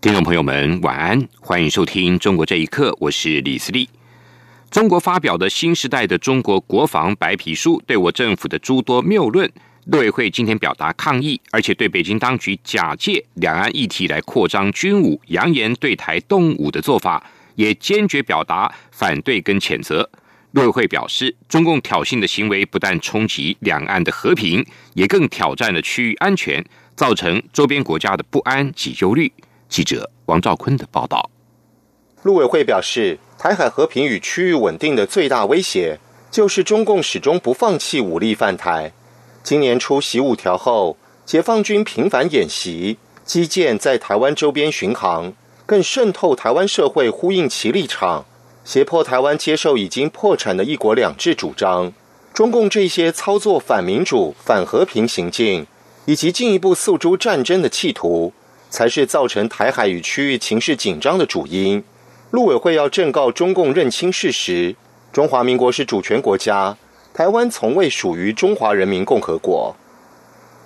听众朋友们，晚安，欢迎收听《中国这一刻》，我是李思利。中国发表的新时代的中国国防白皮书，对我政府的诸多谬论，陆委会今天表达抗议，而且对北京当局假借两岸议题来扩张军武、扬言对台动武的做法，也坚决表达反对跟谴责。陆委会表示，中共挑衅的行为不但冲击两岸的和平，也更挑战了区域安全，造成周边国家的不安及忧虑。记者王兆坤的报道。陆委会表示，台海和平与区域稳定的最大威胁，就是中共始终不放弃武力犯台。今年初习五条后，解放军频繁演习，基建在台湾周边巡航，更渗透台湾社会，呼应其立场，胁迫台湾接受已经破产的一国两制主张。中共这些操作反民主、反和平行径，以及进一步诉诸战争的企图。才是造成台海与区域情势紧张的主因。陆委会要正告中共认清事实：中华民国是主权国家，台湾从未属于中华人民共和国。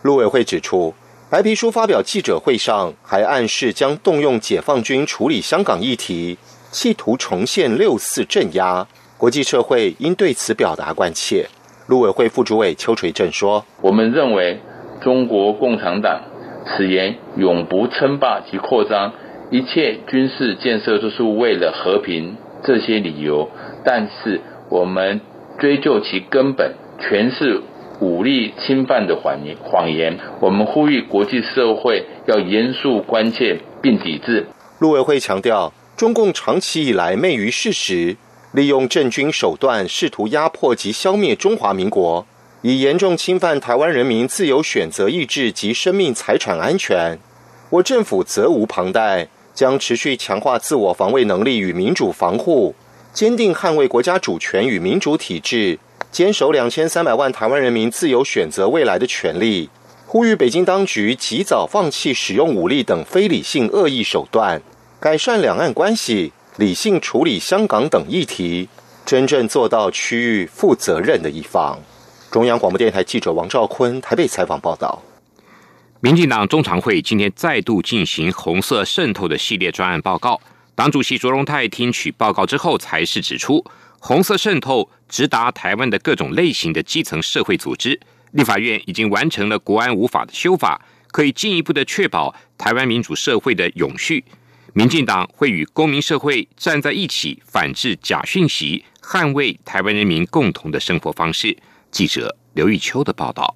陆委会指出，白皮书发表记者会上还暗示将动用解放军处理香港议题，企图重现六四镇压。国际社会应对此表达关切。陆委会副主委邱垂正说：“我们认为中国共产党。”此言永不称霸及扩张，一切军事建设都是为了和平，这些理由。但是我们追究其根本，全是武力侵犯的谎言。谎言。我们呼吁国际社会要严肃关切并抵制。陆委会强调，中共长期以来昧于事实，利用政军手段试图压迫及消灭中华民国。以严重侵犯台湾人民自由选择意志及生命财产安全，我政府责无旁贷，将持续强化自我防卫能力与民主防护，坚定捍卫国家主权与民主体制，坚守两千三百万台湾人民自由选择未来的权利。呼吁北京当局及早放弃使用武力等非理性恶意手段，改善两岸关系，理性处理香港等议题，真正做到区域负责任的一方。中央广播电台记者王兆坤台北采访报道：民进党中常会今天再度进行红色渗透的系列专案报告。党主席卓荣泰听取报告之后，才是指出，红色渗透直达台湾的各种类型的基层社会组织。立法院已经完成了国安无法的修法，可以进一步的确保台湾民主社会的永续。民进党会与公民社会站在一起，反制假讯息，捍卫台湾人民共同的生活方式。记者刘玉秋的报道。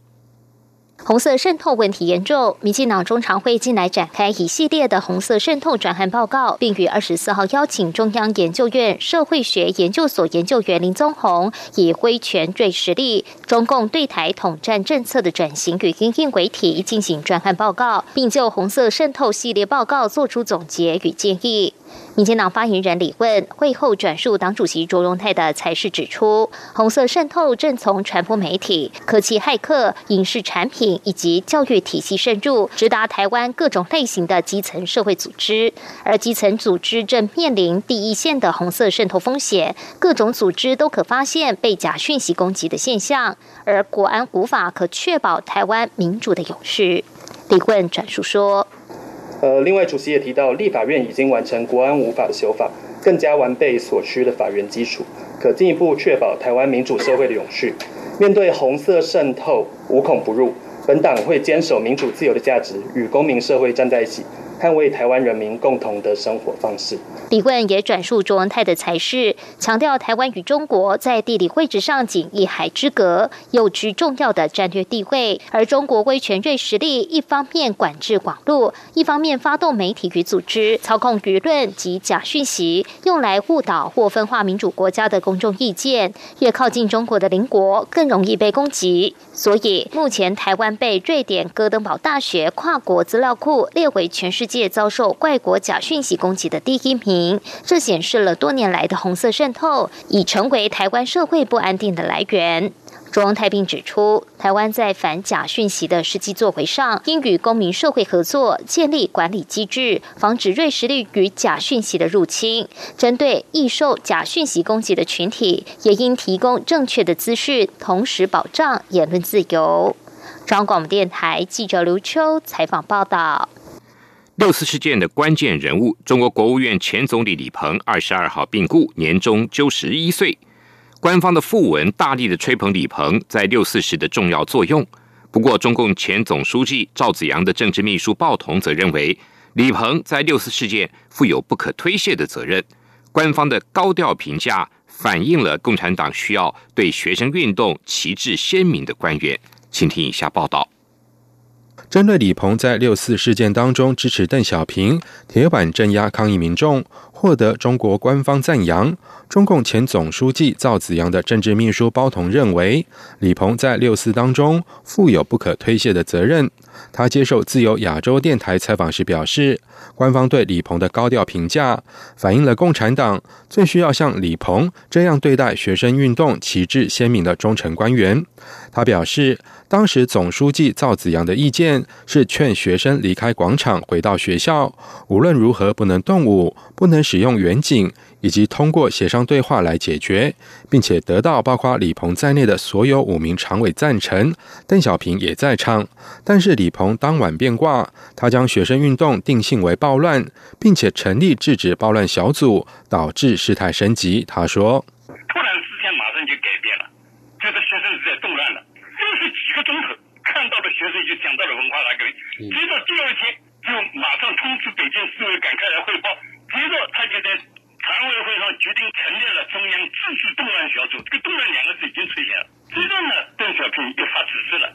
红色渗透问题严重，民进党中常会近来展开一系列的红色渗透转换报告，并于二十四号邀请中央研究院社会学研究所研究员林宗宏，以挥拳锐实力，中共对台统战政策的转型与应应为题进行转换报告，并就红色渗透系列报告作出总结与建议。民进党发言人李问会后转述党主席卓荣泰的才是指出，红色渗透正从传播媒体、科技骇客、影视产品以及教育体系渗入，直达台湾各种类型的基层社会组织，而基层组织正面临第一线的红色渗透风险，各种组织都可发现被假讯息攻击的现象，而国安无法可确保台湾民主的永续。李问转述说。呃，另外，主席也提到，立法院已经完成国安无法的修法，更加完备所需的法源基础，可进一步确保台湾民主社会的永续。面对红色渗透，无孔不入，本党会坚守民主自由的价值，与公民社会站在一起。捍卫台湾人民共同的生活方式。李问也转述卓文泰的才是，强调台湾与中国在地理位置上仅一海之隔，又居重要的战略地位。而中国威权锐实力，一方面管制网络，一方面发动媒体与组织操控舆论及假讯息，用来误导或分化民主国家的公众意见。越靠近中国的邻国，更容易被攻击。所以，目前台湾被瑞典哥登堡大学跨国资料库列为全世界遭受怪国假讯息攻击的第一名。这显示了多年来的红色渗透已成为台湾社会不安定的来源。中央太平指出，台湾在反假讯息的实际作为上，应与公民社会合作，建立管理机制，防止瑞实力与假讯息的入侵。针对易受假讯息攻击的群体，也应提供正确的资讯，同时保障言论自由。中央广播电台记者刘秋采访报道。六四事件的关键人物，中国国务院前总理李鹏，二十二号病故，年终九十一岁。官方的讣文大力的吹捧李鹏在六四时的重要作用。不过，中共前总书记赵紫阳的政治秘书鲍同则认为，李鹏在六四事件负有不可推卸的责任。官方的高调评价反映了共产党需要对学生运动旗帜鲜明的官员。请听以下报道。针对李鹏在六四事件当中支持邓小平、铁腕镇压抗议民众，获得中国官方赞扬。中共前总书记赵紫阳的政治秘书包同认为，李鹏在六四当中负有不可推卸的责任。他接受自由亚洲电台采访时表示，官方对李鹏的高调评价，反映了共产党最需要像李鹏这样对待学生运动旗帜鲜明的忠诚官员。他表示。当时总书记赵紫阳的意见是劝学生离开广场，回到学校，无论如何不能动武，不能使用远景，以及通过协商对话来解决，并且得到包括李鹏在内的所有五名常委赞成。邓小平也在场，但是李鹏当晚变卦，他将学生运动定性为暴乱，并且成立制止暴乱小组，导致事态升级。他说：“突然之间马上就改变了，觉得学生是在动乱了。”就是几个钟头，看到的学生就讲到了文化大革命。接着第二天就马上通知北京市委赶快来汇报。接着他就在常委会上决定成立了中央自治动乱小组。这个“动乱”两个字已经出现了。接着呢，邓小平又发指示了。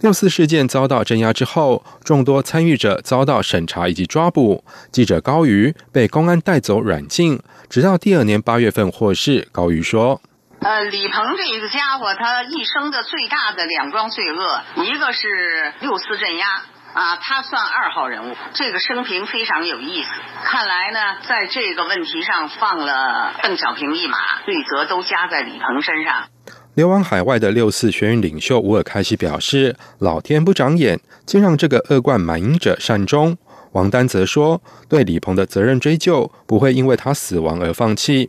六四事件遭到镇压之后，众多参与者遭到审查以及抓捕。记者高瑜被公安带走软禁，直到第二年八月份获释。高瑜说。呃，李鹏这个家伙，他一生的最大的两桩罪恶，一个是六四镇压啊，他算二号人物。这个生平非常有意思。看来呢，在这个问题上放了邓小平一马，罪责都加在李鹏身上。流亡海外的六四学运领袖乌尔开西表示：“老天不长眼，竟让这个恶贯满盈者善终。”王丹则说：“对李鹏的责任追究，不会因为他死亡而放弃。”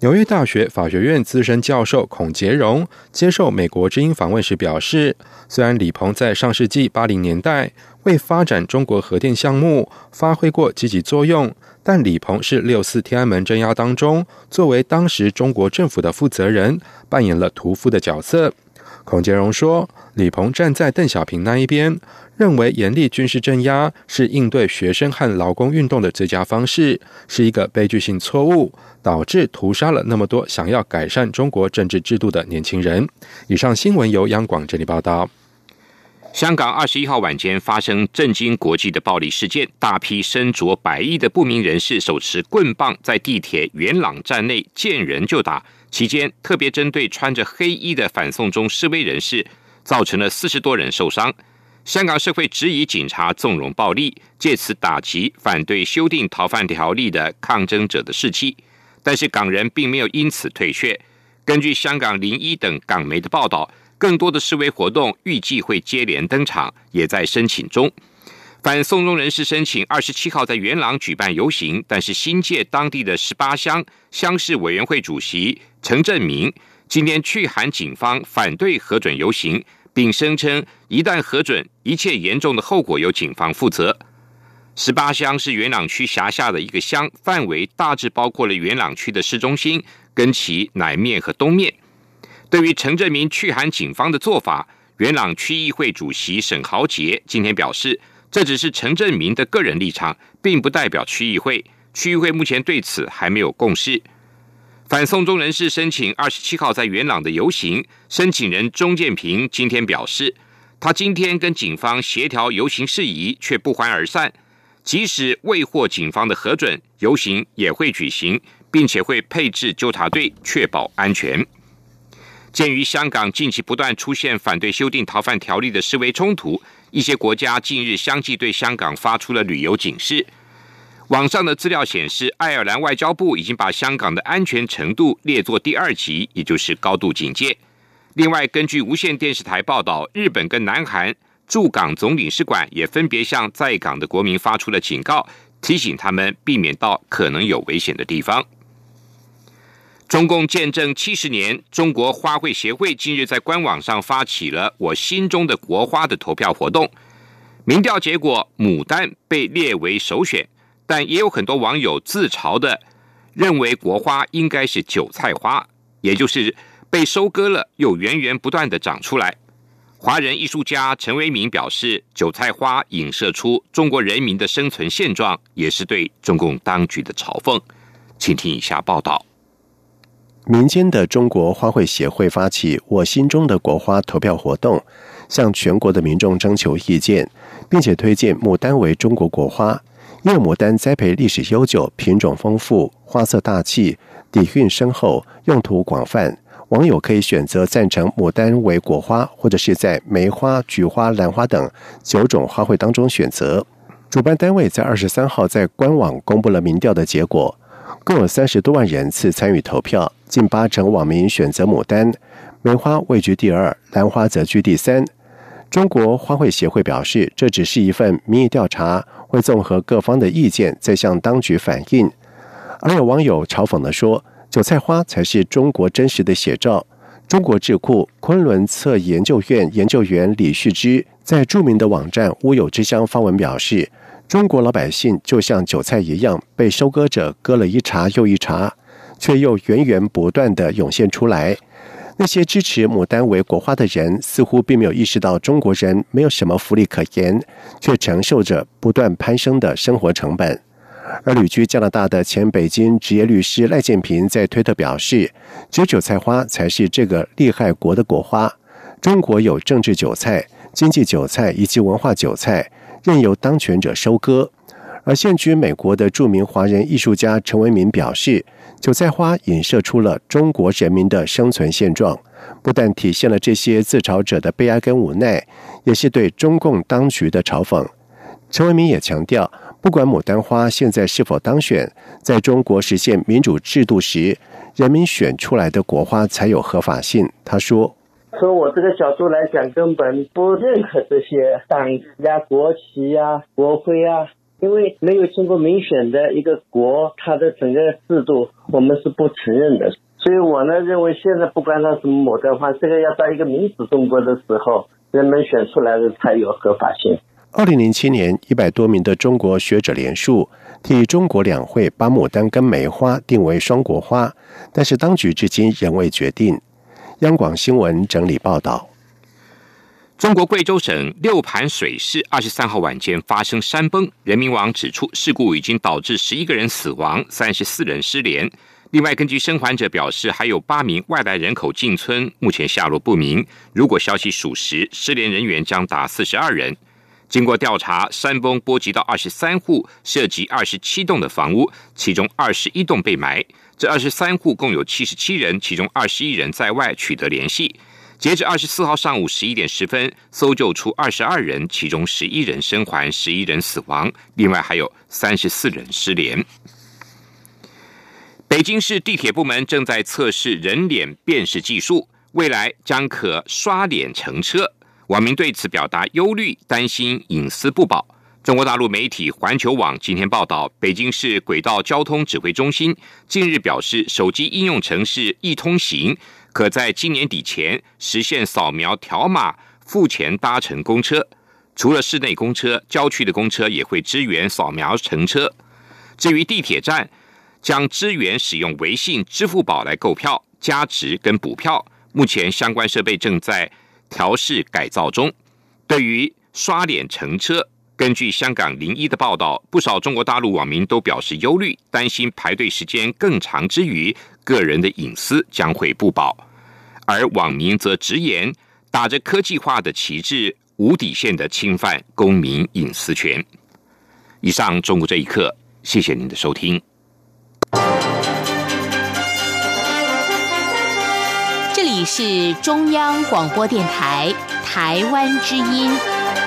纽约大学法学院资深教授孔杰荣接受美国之音访问时表示：“虽然李鹏在上世纪八零年代为发展中国核电项目发挥过积极作用，但李鹏是六四天安门镇压当中作为当时中国政府的负责人，扮演了屠夫的角色。”孔杰荣说：“李鹏站在邓小平那一边。”认为严厉军事镇压是应对学生和劳工运动的最佳方式，是一个悲剧性错误，导致屠杀了那么多想要改善中国政治制度的年轻人。以上新闻由央广这里报道。香港二十一号晚间发生震惊国际的暴力事件，大批身着白衣的不明人士手持棍棒在地铁元朗站内见人就打，期间特别针对穿着黑衣的反送中示威人士，造成了四十多人受伤。香港社会质疑警察纵容暴力，借此打击反对修订逃犯条例的抗争者的士气。但是港人并没有因此退却。根据香港零一等港媒的报道，更多的示威活动预计会接连登场，也在申请中。反送中人士申请二十七号在元朗举办游行，但是新界当地的十八乡乡事委员会主席陈振明今天去函警方，反对核准游行。并声称，一旦核准，一切严重的后果由警方负责。十八乡是元朗区辖下的一个乡，范围大致包括了元朗区的市中心、跟其南面和东面。对于陈振明去函警方的做法，元朗区议会主席沈豪杰今天表示，这只是陈振明的个人立场，并不代表区议会。区议会目前对此还没有共识。反送中人士申请二十七号在元朗的游行，申请人钟建平今天表示，他今天跟警方协调游行事宜，却不欢而散。即使未获警方的核准，游行也会举行，并且会配置纠察队确保安全。鉴于香港近期不断出现反对修订逃犯条例的示威冲突，一些国家近日相继对香港发出了旅游警示。网上的资料显示，爱尔兰外交部已经把香港的安全程度列作第二级，也就是高度警戒。另外，根据无线电视台报道，日本跟南韩驻港总领事馆也分别向在港的国民发出了警告，提醒他们避免到可能有危险的地方。中共建政七十年，中国花卉协会近日在官网上发起了“我心中的国花”的投票活动。民调结果，牡丹被列为首选，但也有很多网友自嘲的认为国花应该是韭菜花，也就是被收割了又源源不断的长出来。华人艺术家陈为民表示，韭菜花影射出中国人民的生存现状，也是对中共当局的嘲讽。请听以下报道。民间的中国花卉协会发起“我心中的国花”投票活动，向全国的民众征求意见，并且推荐牡丹为中国国花。因为牡丹栽培历史悠久、品种丰富、花色大气、底蕴深厚、用途广泛，网友可以选择赞成牡丹为国花，或者是在梅花、菊花、兰花等九种花卉当中选择。主办单位在二十三号在官网公布了民调的结果。共有三十多万人次参与投票，近八成网民选择牡丹，梅花位居第二，兰花则居第三。中国花卉协会表示，这只是一份民意调查，会综合各方的意见，再向当局反映。而有网友嘲讽地说：“韭菜花才是中国真实的写照。”中国智库昆仑策研究院研究员李旭之在著名的网站“乌有之乡”发文表示。中国老百姓就像韭菜一样，被收割者割了一茬又一茬，却又源源不断的涌现出来。那些支持牡丹为国花的人，似乎并没有意识到中国人没有什么福利可言，却承受着不断攀升的生活成本。而旅居加拿大的前北京职业律师赖建平在推特表示：“只有韭菜花才是这个厉害国的国花。中国有政治韭菜、经济韭菜以及文化韭菜。”任由当权者收割，而现居美国的著名华人艺术家陈为民表示，韭菜花影射出了中国人民的生存现状，不但体现了这些自嘲者的悲哀跟无奈，也是对中共当局的嘲讽。陈为民也强调，不管牡丹花现在是否当选，在中国实现民主制度时，人民选出来的国花才有合法性。他说。从我这个角度来讲，根本不认可这些党呀、国旗呀、国徽啊，因为没有经过民选的一个国，它的整个制度我们是不承认的。所以我呢认为，现在不管它什么牡丹花，这个要到一个民主中国的时候，人们选出来的才有合法性。二零零七年，一百多名的中国学者联署，替中国两会把牡丹跟梅花定为双国花，但是当局至今仍未决定。央广新闻整理报道：中国贵州省六盘水市二十三号晚间发生山崩，人民网指出，事故已经导致十一个人死亡，三十四人失联。另外，根据生还者表示，还有八名外来人口进村，目前下落不明。如果消息属实，失联人员将达四十二人。经过调查，山崩波及到二十三户，涉及二十七栋的房屋，其中二十一栋被埋。这二十三户共有七十七人，其中二十一人在外取得联系。截至二十四号上午十一点十分，搜救出二十二人，其中十一人生还，十一人死亡，另外还有三十四人失联。北京市地铁部门正在测试人脸辨识技术，未来将可刷脸乘车。网民对此表达忧虑，担心隐私不保。中国大陆媒体环球网今天报道，北京市轨道交通指挥中心近日表示，手机应用程式易通行可在今年底前实现扫描条码付钱搭乘公车。除了市内公车，郊区的公车也会支援扫描乘车。至于地铁站，将支援使用微信、支付宝来购票、加值跟补票。目前相关设备正在。调试改造中。对于刷脸乘车，根据香港零一的报道，不少中国大陆网民都表示忧虑，担心排队时间更长之余，个人的隐私将会不保。而网民则直言，打着科技化的旗帜，无底线的侵犯公民隐私权。以上，中国这一刻，谢谢您的收听。这里是中央广播电台台湾之音。